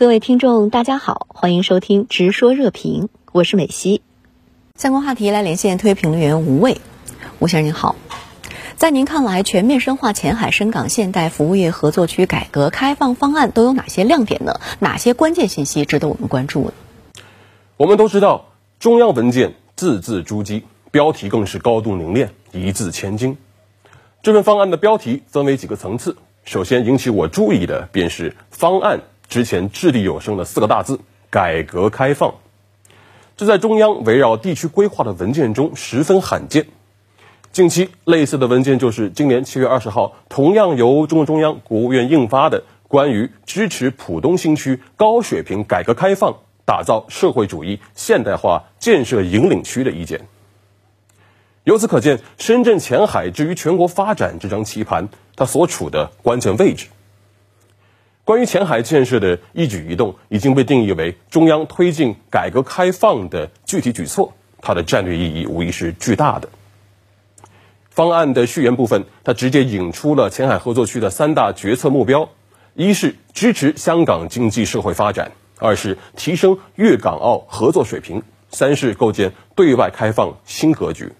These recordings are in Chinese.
各位听众，大家好，欢迎收听《直说热评》，我是美西。相关话题来连线推评论员吴卫，吴先生您好。在您看来，全面深化前海深港现代服务业合作区改革开放方案都有哪些亮点呢？哪些关键信息值得我们关注呢？我们都知道，中央文件字字珠玑，标题更是高度凝练，一字千金。这份方案的标题分为几个层次，首先引起我注意的便是方案。之前掷地有声的四个大字“改革开放”，这在中央围绕地区规划的文件中十分罕见。近期类似的文件就是今年七月二十号，同样由中共中央、国务院印发的关于支持浦东新区高水平改革开放、打造社会主义现代化建设引领区的意见。由此可见，深圳前海至于全国发展这张棋盘，它所处的关键位置。关于前海建设的一举一动，已经被定义为中央推进改革开放的具体举措，它的战略意义无疑是巨大的。方案的序言部分，它直接引出了前海合作区的三大决策目标：一是支持香港经济社会发展；二是提升粤港澳合作水平；三是构建对外开放新格局。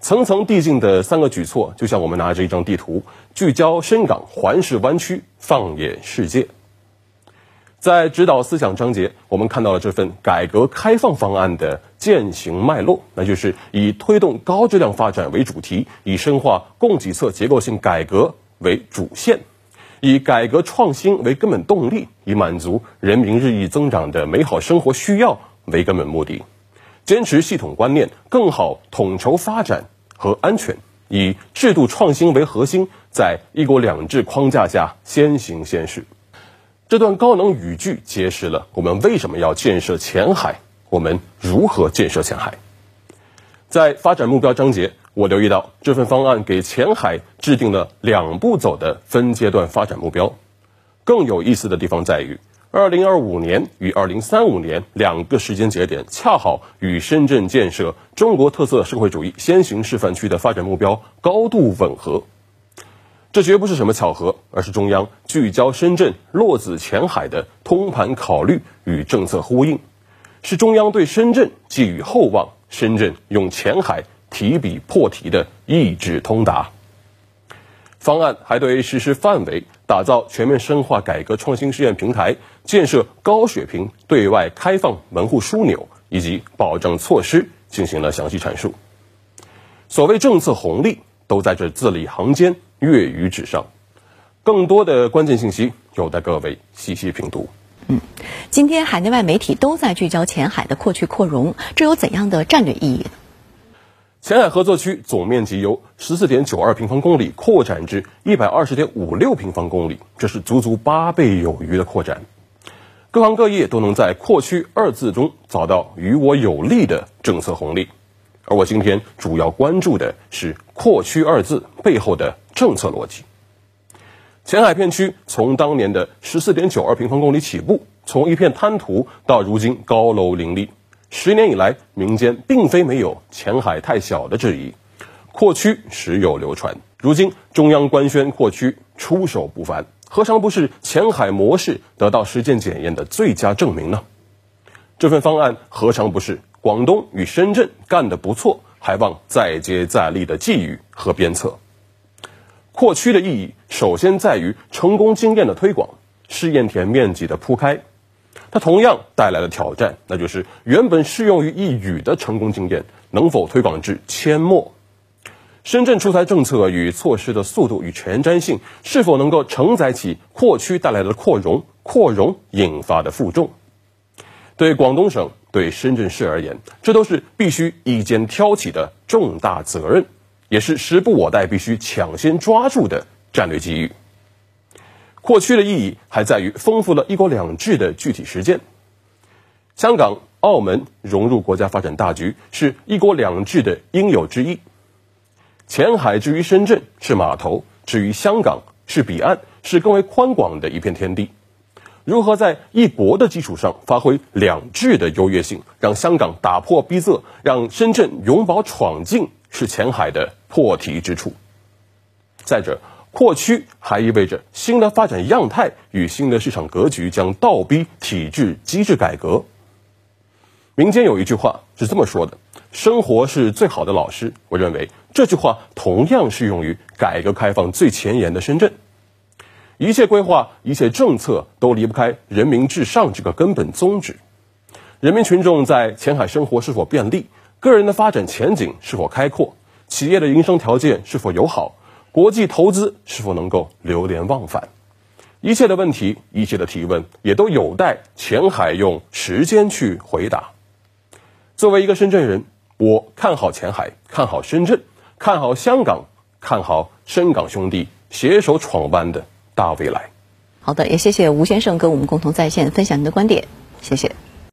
层层递进的三个举措，就像我们拿着一张地图，聚焦深港，环视湾区，放眼世界。在指导思想章节，我们看到了这份改革开放方案的践行脉络，那就是以推动高质量发展为主题，以深化供给侧结构性改革为主线，以改革创新为根本动力，以满足人民日益增长的美好生活需要为根本目的。坚持系统观念，更好统筹发展和安全，以制度创新为核心，在“一国两制”框架下先行先试。这段高能语句揭示了我们为什么要建设前海，我们如何建设前海。在发展目标章节，我留意到这份方案给前海制定了两步走的分阶段发展目标。更有意思的地方在于。二零二五年与二零三五年两个时间节点，恰好与深圳建设中国特色社会主义先行示范区的发展目标高度吻合。这绝不是什么巧合，而是中央聚焦深圳、落子前海的通盘考虑与政策呼应，是中央对深圳寄予厚望，深圳用前海提笔破题的意志通达。方案还对实施范围、打造全面深化改革创新试验平台、建设高水平对外开放门户枢纽以及保障措施进行了详细阐述。所谓政策红利，都在这字里行间、跃于纸上。更多的关键信息有待各位细细品读。嗯，今天海内外媒体都在聚焦前海的扩区扩容，这有怎样的战略意义呢？前海合作区总面积由十四点九二平方公里扩展至一百二十点五六平方公里，这是足足八倍有余的扩展。各行各业都能在“扩区”二字中找到与我有利的政策红利。而我今天主要关注的是“扩区”二字背后的政策逻辑。前海片区从当年的十四点九二平方公里起步，从一片滩涂到如今高楼林立。十年以来，民间并非没有前海太小的质疑，扩区时有流传。如今中央官宣扩区，出手不凡，何尝不是前海模式得到实践检验的最佳证明呢？这份方案何尝不是广东与深圳干得不错，还望再接再厉的寄语和鞭策？扩区的意义，首先在于成功经验的推广，试验田面积的铺开。它同样带来了挑战，那就是原本适用于一语的成功经验能否推广至阡陌？深圳出台政策与措施的速度与前瞻性，是否能够承载起扩区带来的扩容、扩容引发的负重？对广东省、对深圳市而言，这都是必须一肩挑起的重大责任，也是时不我待、必须抢先抓住的战略机遇。扩区的意义还在于丰富了一国两制的具体实践。香港、澳门融入国家发展大局，是一国两制的应有之义。前海之于深圳是码头，至于香港是彼岸，是更为宽广的一片天地。如何在一国的基础上发挥两制的优越性，让香港打破逼仄，让深圳永葆闯劲，是前海的破题之处。再者。扩区还意味着新的发展样态与新的市场格局将倒逼体制机制改革。民间有一句话是这么说的：“生活是最好的老师。”我认为这句话同样适用于改革开放最前沿的深圳。一切规划、一切政策都离不开人民至上这个根本宗旨。人民群众在前海生活是否便利？个人的发展前景是否开阔？企业的营商条件是否友好？国际投资是否能够流连忘返？一切的问题，一切的提问，也都有待前海用时间去回答。作为一个深圳人，我看好前海，看好深圳，看好香港，看好深港兄弟携手闯办的大未来。好的，也谢谢吴先生跟我们共同在线分享您的观点，谢谢。